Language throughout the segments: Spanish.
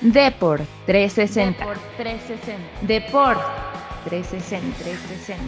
Deport 360. Deport 360. Deport 360. 360.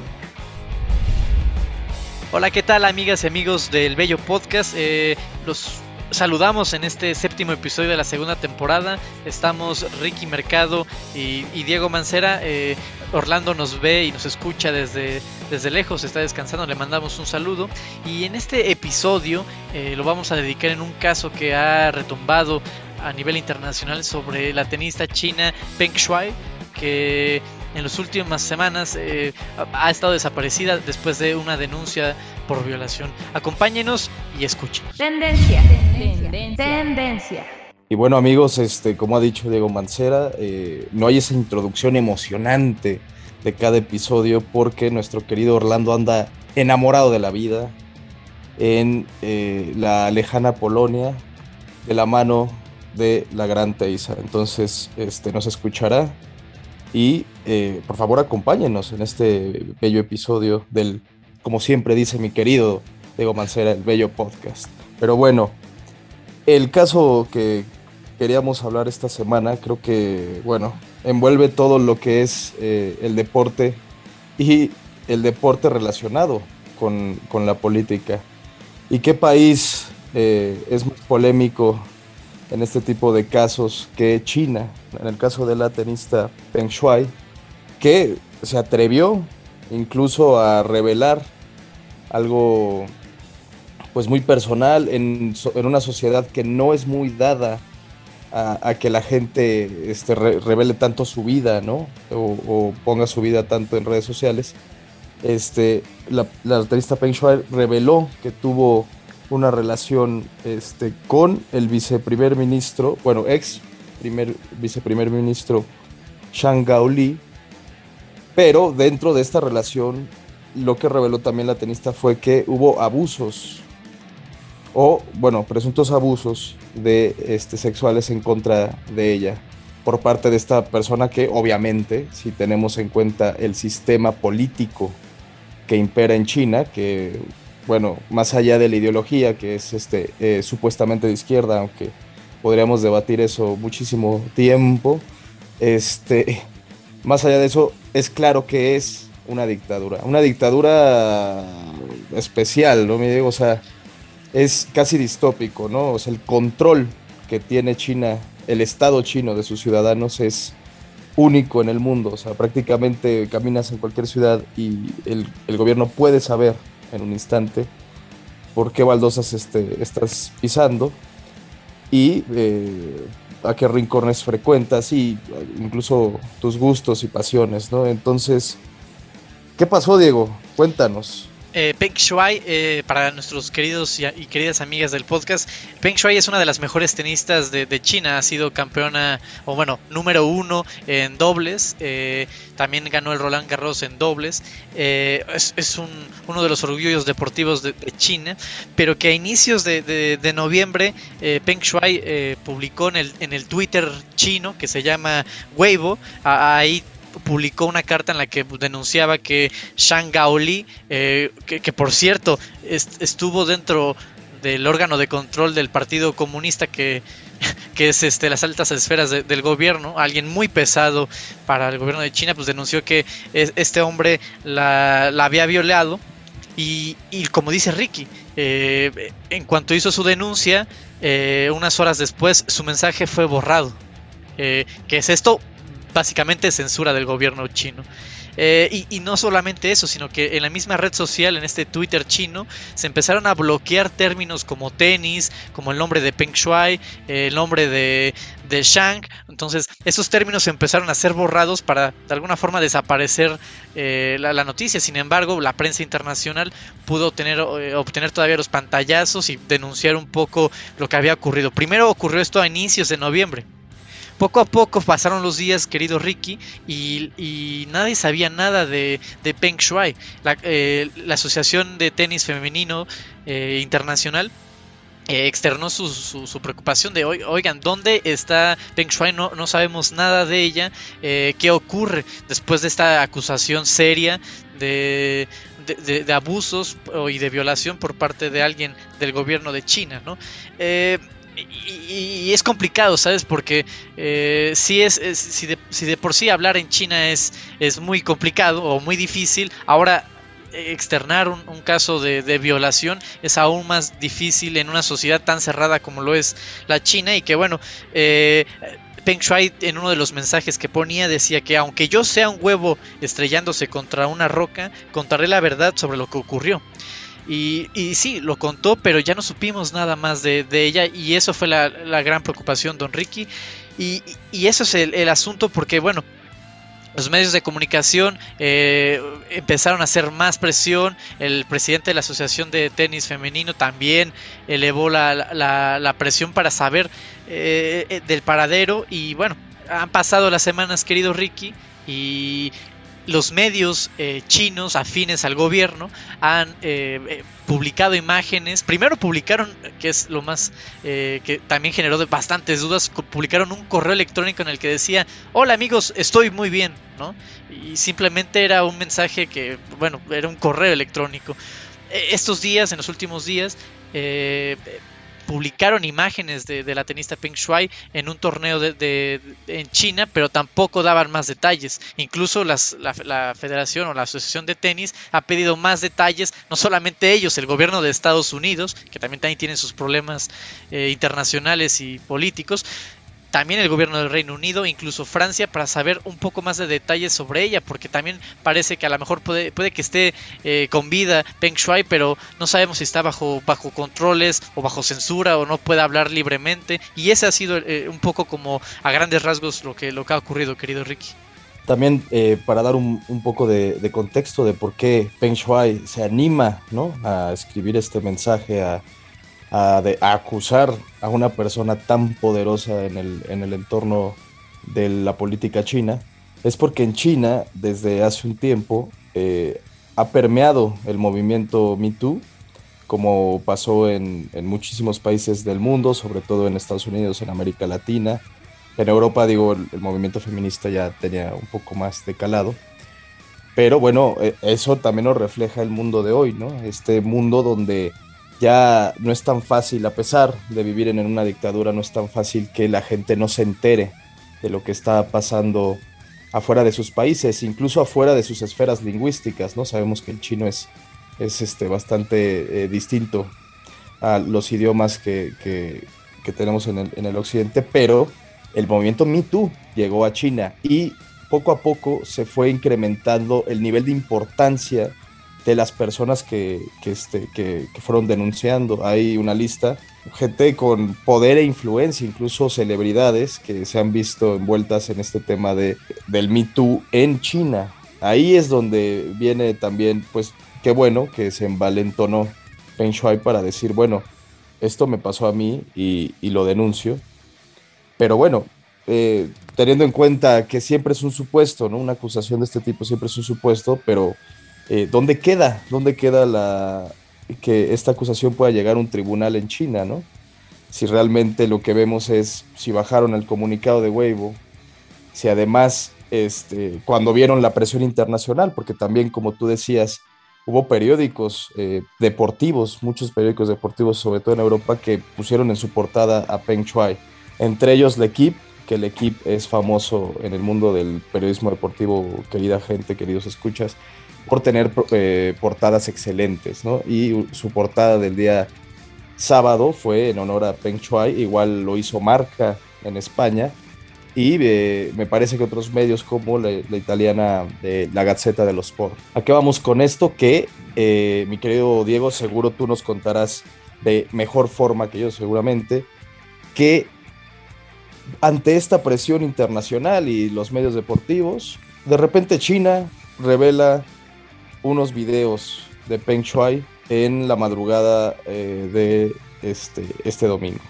Hola, ¿qué tal amigas y amigos del Bello Podcast? Eh, los saludamos en este séptimo episodio de la segunda temporada. Estamos Ricky Mercado y, Diego Mancera. Eh, Orlando nos ve y nos escucha desde, desde lejos, está descansando, le mandamos un saludo. Y en este episodio eh, lo vamos a dedicar en un caso que ha retumbado a nivel internacional sobre la tenista china Peng Shuai, que en las últimas semanas eh, ha estado desaparecida después de una denuncia por violación. Acompáñenos y escuchen. Tendencia, tendencia, tendencia. Y bueno amigos, este, como ha dicho Diego Mancera, eh, no hay esa introducción emocionante de cada episodio porque nuestro querido Orlando anda enamorado de la vida en eh, la lejana Polonia de la mano de la gran Teisa. Entonces, este, nos escuchará y eh, por favor acompáñenos en este bello episodio del, como siempre dice mi querido Diego Mancera, el bello podcast. Pero bueno, el caso que queríamos hablar esta semana creo que, bueno, envuelve todo lo que es eh, el deporte y el deporte relacionado con, la política. ¿Y qué país eh, es más polémico en este tipo de casos que China, en el caso de la tenista Peng Shuai, que se atrevió incluso a revelar algo pues muy personal en, una sociedad que no es muy dada a, que la gente este, revele tanto su vida, ¿no? O, ponga su vida tanto en redes sociales. Este, la, la tenista Peng Shuai reveló que tuvo una relación este, con el viceprimer ministro, bueno, ex primer viceprimer ministro Shang Gaoli, pero dentro de esta relación lo que reveló también la tenista fue que hubo abusos o, bueno, presuntos abusos de este, sexuales en contra de ella por parte de esta persona que obviamente, si tenemos en cuenta el sistema político que impera en China, que bueno, más allá de la ideología que es este, eh, supuestamente de izquierda, aunque podríamos debatir eso muchísimo tiempo, este, más allá de eso, es claro que es una dictadura, una dictadura especial, ¿no? Me digo, o sea, es casi distópico, ¿no? O sea, el control que tiene China, el Estado chino de sus ciudadanos es único en el mundo, o sea, prácticamente caminas en cualquier ciudad y el, el gobierno puede saber en un instante por qué baldosas este, estás pisando y eh, a qué rincones frecuentas y incluso tus gustos y pasiones, ¿no? Entonces, ¿qué pasó, Diego? Cuéntanos. Eh, Peng Shuai, eh, para nuestros queridos y, queridas amigas del podcast, Peng Shuai es una de las mejores tenistas de, China, ha sido campeona, o bueno, número uno en dobles, eh, también ganó el Roland Garros en dobles, es, uno de los orgullos deportivos de, China, pero que a inicios de, noviembre Peng Shuai publicó en el, en el Twitter chino, que se llama Weibo, ahí publicó una carta en la que denunciaba que Shang Gaoli, eh, que, por cierto estuvo dentro del órgano de control del Partido Comunista que, que es este, las altas esferas del gobierno, alguien muy pesado para el gobierno de China, pues denunció que este hombre la, había violado y, como dice Ricky, eh, en cuanto hizo su denuncia, eh, unas horas después su mensaje fue borrado. ¿Qué es esto? Básicamente censura del gobierno chino. Eh, y, no solamente eso, sino que en la misma red social, en este Twitter chino, se empezaron a bloquear términos como tenis, como el nombre de Peng Shuai, el nombre de, de Shang. Entonces, esos términos empezaron a ser borrados para de alguna forma desaparecer eh, la, noticia. Sin embargo, la prensa internacional pudo obtener, eh, obtener todavía los pantallazos y denunciar un poco lo que había ocurrido. Primero ocurrió esto a inicios de noviembre. Poco a poco pasaron los días, querido Ricky, y, nadie sabía nada de, Peng Shuai. Eh, la, Asociación de Tenis Femenino eh, Internacional eh, externó su, preocupación de, oigan, ¿dónde está Peng Shuai? No, sabemos nada de ella. ¿Qué ocurre después de esta acusación seria de, de, abusos y de violación por parte de alguien del gobierno de China? ¿no? Y, es complicado, ¿sabes? Porque eh, si, es, si, de, si, de, por sí hablar en China es, es muy complicado o muy difícil, ahora externar un, caso de, violación es aún más difícil en una sociedad tan cerrada como lo es la China y que bueno, eh, Peng Shuai en uno de los mensajes que ponía decía que aunque yo sea un huevo estrellándose contra una roca, contaré la verdad sobre lo que ocurrió. Y, y sí, lo contó, pero ya no supimos nada más de, ella y eso fue la, gran preocupación, don Ricky. Y, y eso es el, asunto porque, bueno, los medios de comunicación eh, empezaron a hacer más presión. El presidente de la Asociación de Tenis Femenino también elevó la, presión para saber eh, eh, del paradero. Y bueno, han pasado las semanas, querido Ricky, y los medios eh, chinos afines al gobierno han eh, eh, publicado imágenes. Primero publicaron, que es lo más que también generó bastantes dudas, publicaron un correo electrónico en el que decía, hola amigos, estoy muy bien, ¿no? Y simplemente era un mensaje que, bueno, era un correo electrónico. E, estos días, en los últimos días, publicaron imágenes de, la tenista Peng Shuai en un torneo de, en China, pero tampoco daban más detalles. Incluso la, federación o la asociación de tenis ha pedido más detalles, no solamente ellos, el gobierno de Estados Unidos, que también, también tiene sus problemas eh, internacionales y políticos, también el gobierno del Reino Unido, incluso Francia, para saber un poco más de detalles sobre ella, porque también parece que a lo mejor puede, puede que esté eh, con vida Peng Shuai, pero no sabemos si está bajo, bajo controles o bajo censura o no puede hablar libremente. Y ese ha sido eh, un poco como a grandes rasgos lo que, lo que ha ocurrido, querido Ricky. También eh, para dar un, un poco de, contexto de por qué Peng Shuai se anima ¿no? a escribir este mensaje a, a, de, acusar a una persona tan poderosa en el, en el entorno de la política china, es porque en China, desde hace un tiempo, eh, ha permeado el movimiento MeToo, como pasó en, en, muchísimos países del mundo, sobre todo en Estados Unidos, en América Latina. En Europa, digo, el, el movimiento feminista ya tenía un poco más de calado. Pero bueno, eh, eso también nos refleja el mundo de hoy, ¿no? Este mundo donde ya no es tan fácil, a pesar de vivir en una dictadura, no es tan fácil que la gente no se entere de lo que está pasando afuera de sus países, incluso afuera de sus esferas lingüísticas, ¿no? Sabemos que el chino es, es este, bastante eh, distinto a los idiomas que, tenemos en el, en el, occidente, pero el movimiento Me Too llegó a China y poco a poco se fue incrementando el nivel de importancia de las personas que, este, que, fueron denunciando. Hay una lista, gente con poder e influencia, incluso celebridades que se han visto envueltas en este tema de, del Me Too en China. Ahí es donde viene también, pues, qué bueno que se envalentonó Peng Shuai para decir, bueno, esto me pasó a mí y, lo denuncio. Pero bueno, eh, teniendo en cuenta que siempre es un supuesto, ¿no? Una acusación de este tipo siempre es un supuesto, pero eh, ¿dónde queda? ¿Dónde queda la que esta acusación pueda llegar a un tribunal en China, ¿no? Si realmente lo que vemos es si bajaron el comunicado de Weibo, si además este, cuando vieron la presión internacional, porque también como tú decías, hubo periódicos eh, deportivos, muchos periódicos deportivos, sobre todo en Europa, que pusieron en su portada a Peng Shuai, entre ellos L'Equipe, que L'Equipe es famoso en el mundo del periodismo deportivo, querida gente, queridos escuchas, por tener eh, portadas excelentes, ¿no? Y su portada del día sábado fue en honor a Peng Shuai, igual lo hizo Marca en España, y eh, me parece que otros medios como la, italiana de La Gazzetta dello Sport. ¿A qué vamos con esto? Que eh, mi querido Diego, seguro tú nos contarás de mejor forma que yo seguramente, que ante esta presión internacional y los medios deportivos, de repente China revela unos videos de Peng Shuai en la madrugada eh, de este, este domingo.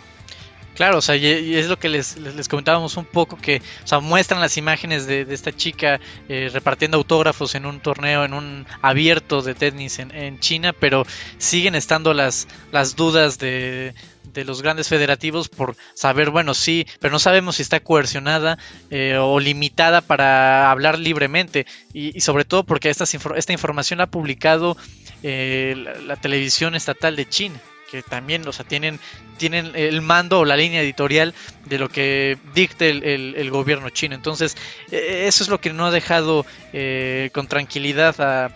Claro, o sea, y, es lo que les, les, comentábamos un poco, que o sea, muestran las imágenes de, esta chica eh, repartiendo autógrafos en un torneo, en un abierto de tenis en, en China, pero siguen estando las, las dudas de, de los grandes federativos por saber, bueno, sí, pero no sabemos si está coercionada eh, o limitada para hablar libremente. Y, sobre todo porque esta, esta información la ha publicado eh, la, televisión estatal de China. Que también, o sea, tienen, tienen el mando o la línea editorial de lo que dicte el, gobierno chino. Entonces, e, eso es lo que no ha dejado eh, con tranquilidad a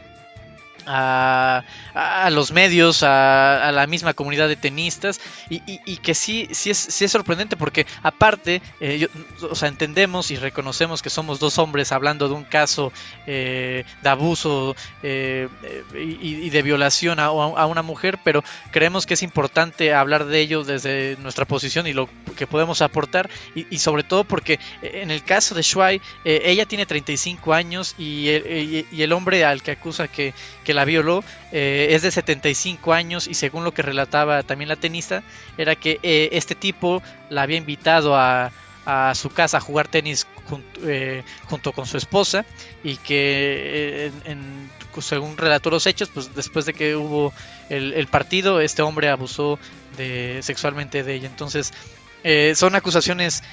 a, a, los medios, a, a, la misma comunidad de tenistas y, y, que sí, sí es, sí, es, sorprendente porque aparte, eh, o sea, entendemos y reconocemos que somos dos hombres hablando de un caso eh, de abuso eh, y, y, de violación a, a, una mujer, pero creemos que es importante hablar de ello desde nuestra posición y lo que podemos aportar y, sobre todo porque en el caso de Shuai, ella tiene 35 años y el hombre al que acusa que, que la violó eh, es de 75 años y según lo que relataba también la tenista, era que eh, este tipo la había invitado a, su casa a jugar tenis eh, junto, con su esposa y que según relató los hechos, pues después de que hubo el, partido, este hombre abusó de, sexualmente de ella. Entonces, son acusaciones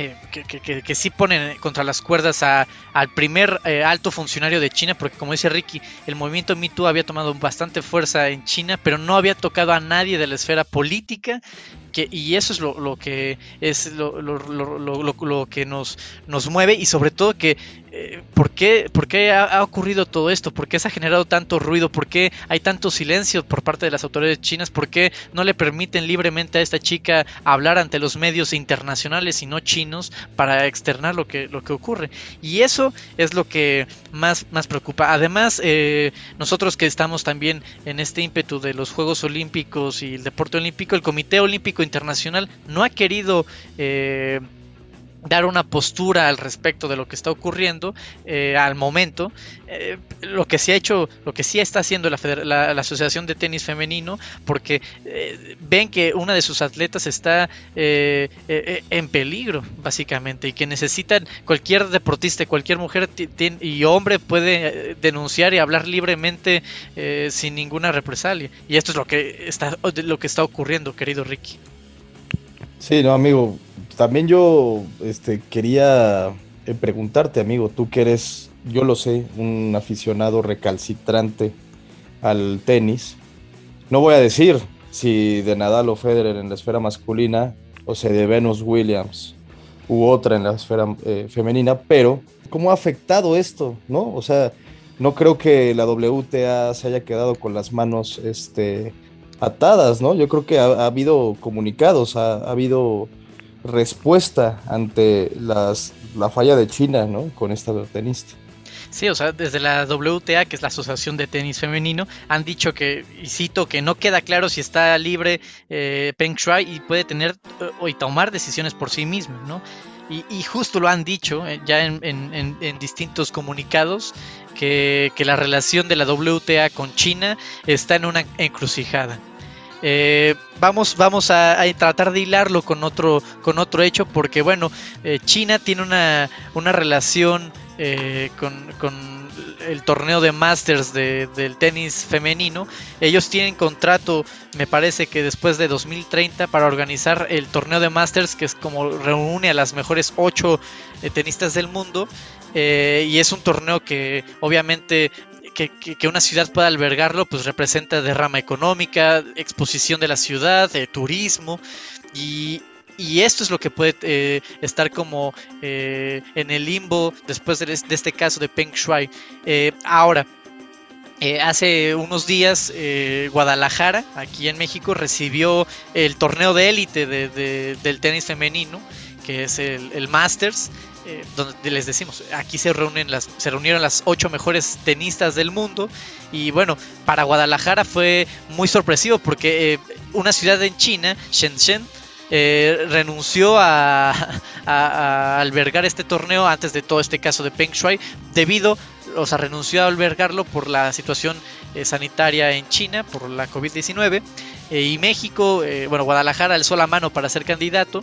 eh, que, que, sí ponen contra las cuerdas a, al primer eh, alto funcionario de China, porque como dice Ricky, el movimiento Me había tomado bastante fuerza en China, pero no había tocado a nadie de la esfera política y eso es lo, que es lo, lo, que nos, nos mueve y sobre todo que eh, ¿por qué, por qué ha, ocurrido todo esto? ¿Por qué se ha generado tanto ruido? ¿Por qué hay tanto silencio por parte de las autoridades chinas? ¿Por qué no le permiten libremente a esta chica hablar ante los medios internacionales y no chinos para externar lo que, lo que ocurre? Y eso es lo que más, más preocupa. Además, eh, nosotros que estamos también en este ímpetu de los Juegos Olímpicos y el deporte olímpico, el Comité Olímpico Internacional no ha querido eh, dar una postura al respecto de lo que está ocurriendo eh, al momento. Eh, lo que sí ha hecho, lo que sí está haciendo la, Asociación de Tenis Femenino, porque ven que una de sus atletas está en peligro, básicamente, y que necesitan cualquier deportista, cualquier mujer y hombre puede denunciar y hablar libremente sin ninguna represalia. Y esto es lo que está, lo que está ocurriendo, querido Ricky. Sí, no, amigo. También yo este, quería eh, preguntarte, amigo, tú que eres, yo lo sé, un aficionado recalcitrante al tenis. No voy a decir si de Nadal o Federer en la esfera masculina o sea de Venus Williams u otra en la esfera eh, femenina, pero ¿cómo ha afectado esto? ¿No? O sea, no creo que la WTA se haya quedado con las manos este, atadas, ¿no? Yo creo que ha, habido comunicados, ha, habido respuesta ante las, la falla de China, ¿no? Con esta tenista. Sí, o sea, desde la WTA, que es la Asociación de Tenis Femenino, han dicho que, y cito, que no queda claro si está libre eh, Peng Shuai y puede tener o y tomar decisiones por sí mismo, ¿no? Y, justo lo han dicho eh, ya en, en, distintos comunicados, que, que la relación de la WTA con China está en una encrucijada. Eh, vamos vamos a, tratar de hilarlo con otro, con otro hecho, porque bueno, eh, China tiene una, una relación eh, con, el torneo de Masters del tenis femenino. Ellos tienen contrato, me parece que después de 2030, para organizar el torneo de Masters, que es como reúne a las mejores ocho tenistas del mundo. y es un torneo que obviamente que, una ciudad pueda albergarlo, pues representa derrama económica, exposición de la ciudad, eh, turismo y, esto es lo que puede eh, estar como eh, en el limbo después de, este caso de Peng Shuai. ahora, hace unos días Guadalajara, aquí en México, recibió el torneo de élite del tenis femenino, que es el Masters. Eh, donde les decimos, aquí se reúnen las, se reunieron las ocho mejores tenistas del mundo y bueno, para Guadalajara fue muy sorpresivo porque eh, una ciudad en China, Shenzhen, eh, renunció a, albergar este torneo antes de todo este caso de Peng Shuai debido, o sea, renunció a albergarlo por la situación sanitaria en China, por la COVID-19 y México, bueno, Guadalajara alzó la mano para ser candidato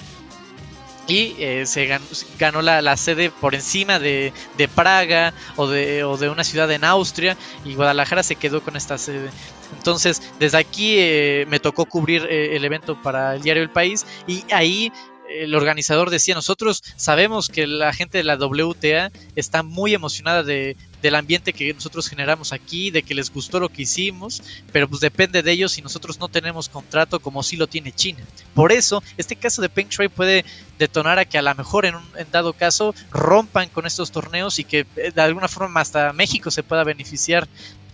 y eh, se ganó, la, sede por encima de, Praga o de, o de, una ciudad en Austria y Guadalajara se quedó con esta sede. Entonces, desde aquí eh, me tocó cubrir eh, el evento para el diario El País y ahí el organizador decía, nosotros sabemos que la gente de la WTA está muy emocionada de, del ambiente que nosotros generamos aquí, de que les gustó lo que hicimos, pero pues depende de ellos si nosotros no tenemos contrato como sí lo tiene China. Por eso, este caso de Peng Shuai puede detonar a que a lo mejor en un dado caso rompan con estos torneos y que eh, de alguna forma hasta México se pueda beneficiar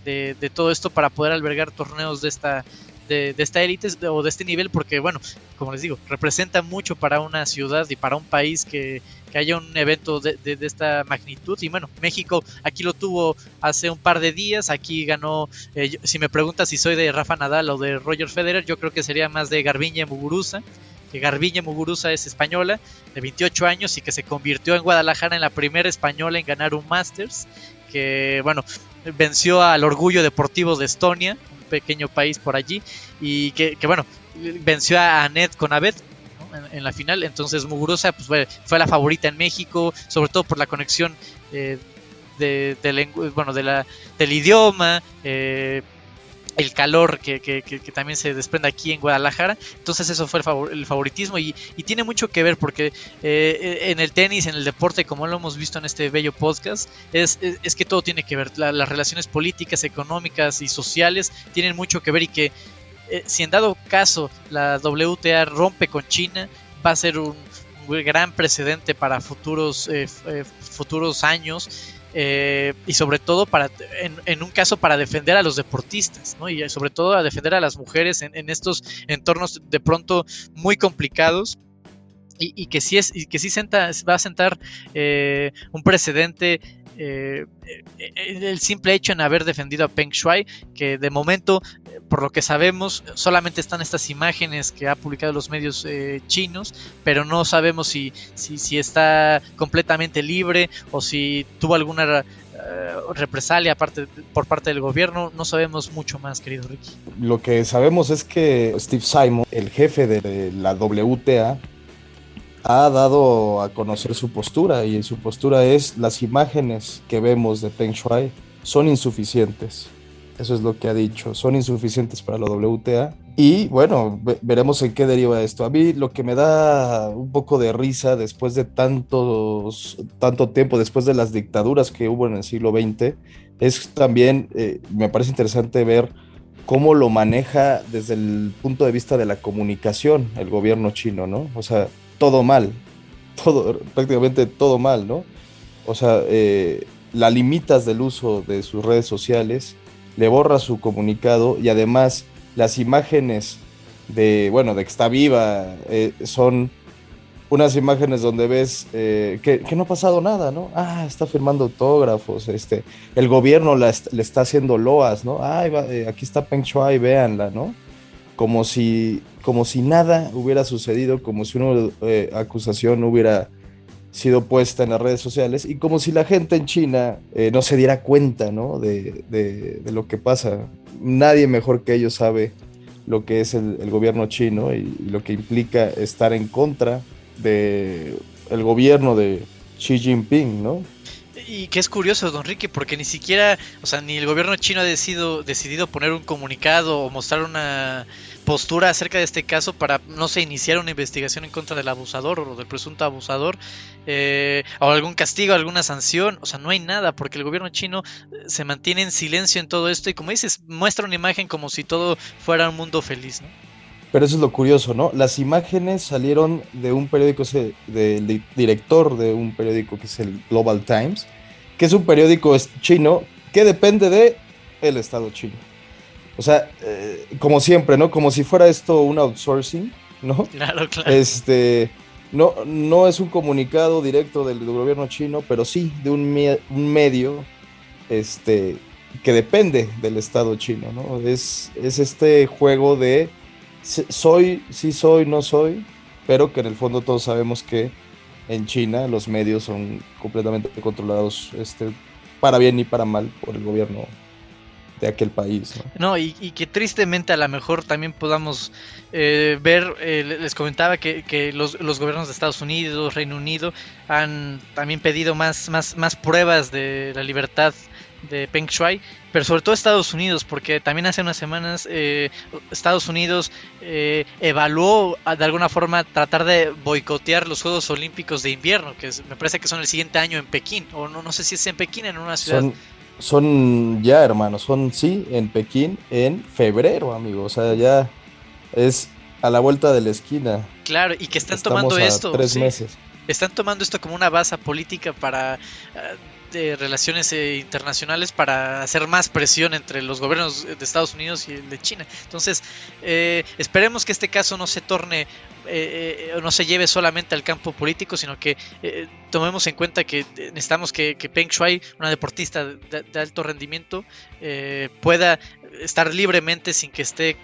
de, de todo esto para poder albergar torneos de esta de, esta élite o de este nivel porque bueno como les digo representa mucho para una ciudad y para un país que, haya un evento de, esta magnitud. Y bueno México aquí lo tuvo hace un par de días aquí ganó eh, si me preguntas si soy de Rafa Nadal o de Roger Federer yo creo que sería más de Garbiñe Muguruza que Garbiñe Muguruza es española de 28 años y que se convirtió en Guadalajara en la primera española en ganar un Masters que bueno venció al orgullo deportivo de Estonia pequeño país por allí y que, bueno, venció a Annette con Abed en, la final, entonces Muguruza pues, fue, fue, la favorita en México, sobre todo por la conexión eh, de, bueno, de la, del idioma, eh, el calor que, que, también se desprende aquí en Guadalajara. Entonces eso fue el, favoritismo y, tiene mucho que ver porque eh, en el tenis, en el deporte, como lo hemos visto en este bello podcast, es, es, que todo tiene que ver. las relaciones políticas, económicas y sociales tienen mucho que ver y que eh, si en dado caso la WTA rompe con China, va a ser un, gran precedente para futuros, eh, futuros años eh, y sobre todo para en, un caso para defender a los deportistas y sobre todo a defender a las mujeres en, estos entornos de pronto muy complicados. Y, que sí es y que sí va a sentar eh, un precedente eh, el simple hecho en haber defendido a Peng Shuai, que de momento, por lo que sabemos, solamente están estas imágenes que ha publicado los medios eh, chinos, pero no sabemos si, si, está completamente libre o si tuvo alguna eh, represalia por parte del gobierno. No sabemos mucho más, querido Ricky. Lo que sabemos es que Steve Simon, el jefe de la WTA, ha dado a conocer su postura y su postura es las imágenes que vemos de Peng Shuai son insuficientes. Eso es lo que ha dicho, son insuficientes para la WTA. Y bueno, veremos en qué deriva esto. A mí lo que me da un poco de risa después de tantos, tanto tiempo, después de las dictaduras que hubo en el siglo XX, es también, eh, me parece interesante ver cómo lo maneja desde el punto de vista de la comunicación el gobierno chino, ¿no? O sea, todo mal, todo, prácticamente todo mal, ¿no? O sea, eh, la limitas del uso de sus redes sociales, le borra su comunicado y además las imágenes de, bueno, de que está viva eh, son unas imágenes donde ves eh, que, no ha pasado nada, ¿no? Ah, está firmando autógrafos, este, el gobierno le está haciendo loas, ¿no? Ay, aquí está Peng Shuai, véanla, ¿no? Como si, como si nada hubiera sucedido, como si una eh, acusación hubiera sido puesta en las redes sociales y como si la gente en China eh, no se diera cuenta ¿no? de, de, lo que pasa. Nadie mejor que ellos sabe lo que es el, gobierno chino y, lo que implica estar en contra del el gobierno de Xi Jinping, ¿no? Y que es curioso, don Ricky, porque ni siquiera, o sea, ni el gobierno chino ha decidido, decidido poner un comunicado o mostrar una postura acerca de este caso para, no sé, iniciar una investigación en contra del abusador o del presunto abusador, eh, o algún castigo, alguna sanción, o sea, no hay nada, porque el gobierno chino eh, se mantiene en silencio en todo esto y como dices, muestra una imagen como si todo fuera un mundo feliz, ¿no? Pero eso es lo curioso, ¿no? Las imágenes salieron de un periódico, del director de un periódico que es el Global Times, que es un periódico chino que depende de el Estado chino. O sea, eh, como siempre, ¿no? Como si fuera esto un outsourcing, ¿no? Claro, claro. Este, no, no es un comunicado directo del, gobierno chino, pero sí de un, un, medio este, que depende del Estado chino, ¿no? Es, es este juego de soy, sí soy, no soy, pero que en el fondo todos sabemos que en China los medios son completamente controlados este, para bien y para mal por el gobierno de aquel país. No, y, que tristemente a lo mejor también podamos eh, ver, eh, les comentaba que, los, gobiernos de Estados Unidos, Reino Unido, han también pedido más, más, más pruebas de la libertad de Peng Shuai, pero sobre todo Estados Unidos, porque también hace unas semanas eh, Estados Unidos eh, evaluó de alguna forma tratar de boicotear los Juegos Olímpicos de invierno, que me parece que son el siguiente año en Pekín, o no, no sé si es en Pekín, en una ciudad. Son, son ya, hermanos, son sí, en Pekín en febrero, amigo, o sea, ya es a la vuelta de la esquina. Claro, y que están tomando esto. Tres meses. Están tomando esto como una base política para de relaciones eh, internacionales para hacer más presión entre los gobiernos de Estados Unidos y el de China. Entonces, eh, esperemos que este caso no se torne eh, no se lleve solamente al campo político, sino que tomemos en cuenta que necesitamos que, Peng Shuai, una deportista de, alto rendimiento, pueda estar libremente sin que esté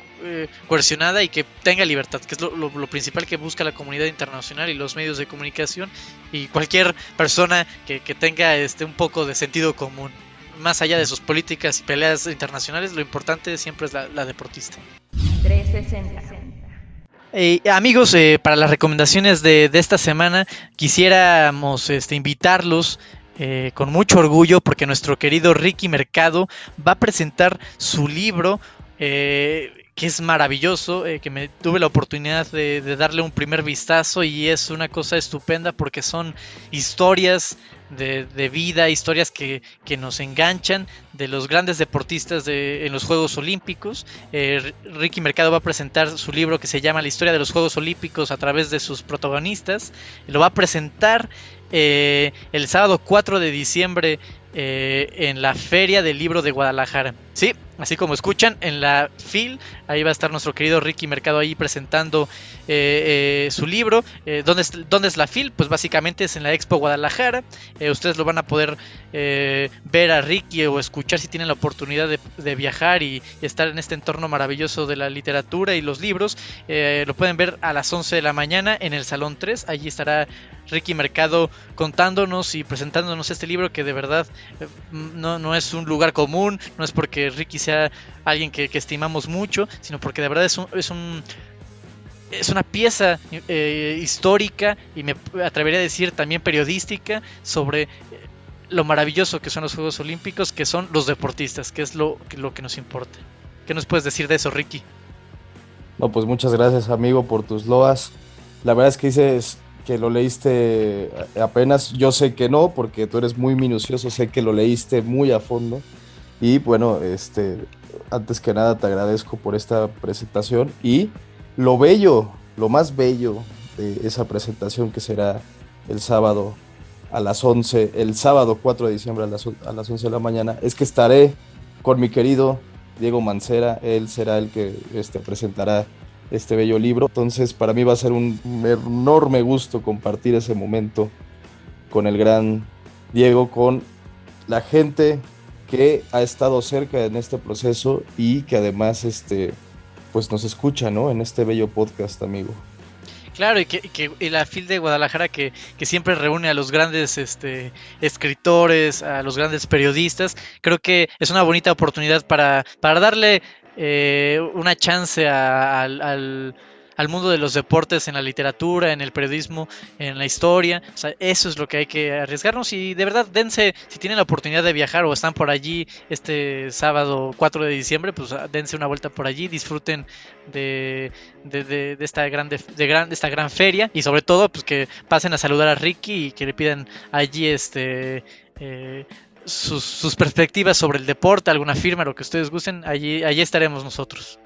coercionada y que tenga libertad, que es lo, principal que busca la comunidad internacional y los medios de comunicación y cualquier persona que, tenga este un poco de sentido común. Más allá de sus políticas y peleas internacionales, lo importante siempre es la, deportista. 360. Eh, amigos, eh, para las recomendaciones de, esta semana, quisiéramos este, invitarlos eh, con mucho orgullo porque nuestro querido Ricky Mercado va a presentar su libro que es maravilloso, que me tuve la oportunidad de, darle un primer vistazo y es una cosa estupenda porque son historias de, vida, historias que, nos enganchan de los grandes deportistas de, en los Juegos Olímpicos. Eh, Ricky Mercado va a presentar su libro que se llama La historia de los Juegos Olímpicos a través de sus protagonistas. Lo va a presentar eh, el sábado 4 de diciembre eh, en la Feria del Libro de Guadalajara. Sí, así como escuchan, en la FIL, ahí va a estar nuestro querido Ricky Mercado ahí presentando eh, eh, su libro. ¿dónde, es, ¿dónde, es, la FIL? Pues básicamente es en la Expo Guadalajara. ustedes lo van a poder ver a Ricky o escuchar si tienen la oportunidad de, viajar y, estar en este entorno maravilloso de la literatura y los libros. lo pueden ver a las 11 de la mañana en el Salón 3. Allí estará Ricky Mercado contándonos y presentándonos este libro que de verdad no, no es un lugar común, no es porque Ricky sea alguien que, estimamos mucho, sino porque de verdad es un, es un es una pieza eh, histórica y me atrevería a decir también periodística sobre lo maravilloso que son los Juegos Olímpicos, que son los deportistas, que es lo, lo que nos importa. ¿Qué nos puedes decir de eso, Ricky? No, pues muchas gracias, amigo, por tus loas. La verdad es que dices que lo leíste apenas. Yo sé que no, porque tú eres muy minucioso, sé que lo leíste muy a fondo. Y bueno, este, antes que nada te agradezco por esta presentación y lo bello, lo más bello de esa presentación que será el sábado a las 11, el sábado 4 de diciembre a las, a las 11 de la mañana, es que estaré con mi querido Diego Mancera, él será el que este, presentará este bello libro. Entonces para mí va a ser un enorme gusto compartir ese momento con el gran Diego, con la gente que ha estado cerca en este proceso y que además este, pues nos escucha ¿no? en este bello podcast, amigo. Claro, y que, la FIL de Guadalajara que, siempre reúne a los grandes este, escritores, a los grandes periodistas, creo que es una bonita oportunidad para, para darle eh, una chance al, mundo de los deportes en la literatura, en el periodismo, en la historia. eso es lo que hay que arriesgarnos y de verdad dense, si tienen la oportunidad de viajar o están por allí este sábado 4 de diciembre, pues ah, dense una vuelta por allí, disfruten de, de, esta, grande, de, gran, esta gran feria y sobre todo pues que pasen a saludar a Ricky y que le pidan allí este... Eh, sus, perspectivas sobre el deporte, alguna firma, lo que ustedes gusten, allí, allí estaremos nosotros.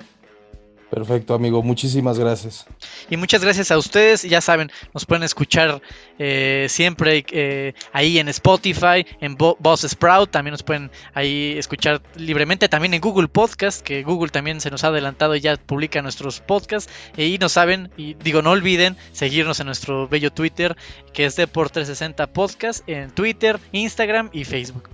Perfecto, amigo. Muchísimas gracias. Y muchas gracias a ustedes. Ya saben, nos pueden escuchar eh, siempre eh, ahí en Spotify, en Boss Sprout. También nos pueden ahí escuchar libremente. También en Google Podcast, que Google también se nos ha adelantado y ya publica nuestros podcasts. Y no saben, y digo, no olviden seguirnos en nuestro bello Twitter, que es de por 360 Podcast, en Twitter, Instagram y Facebook.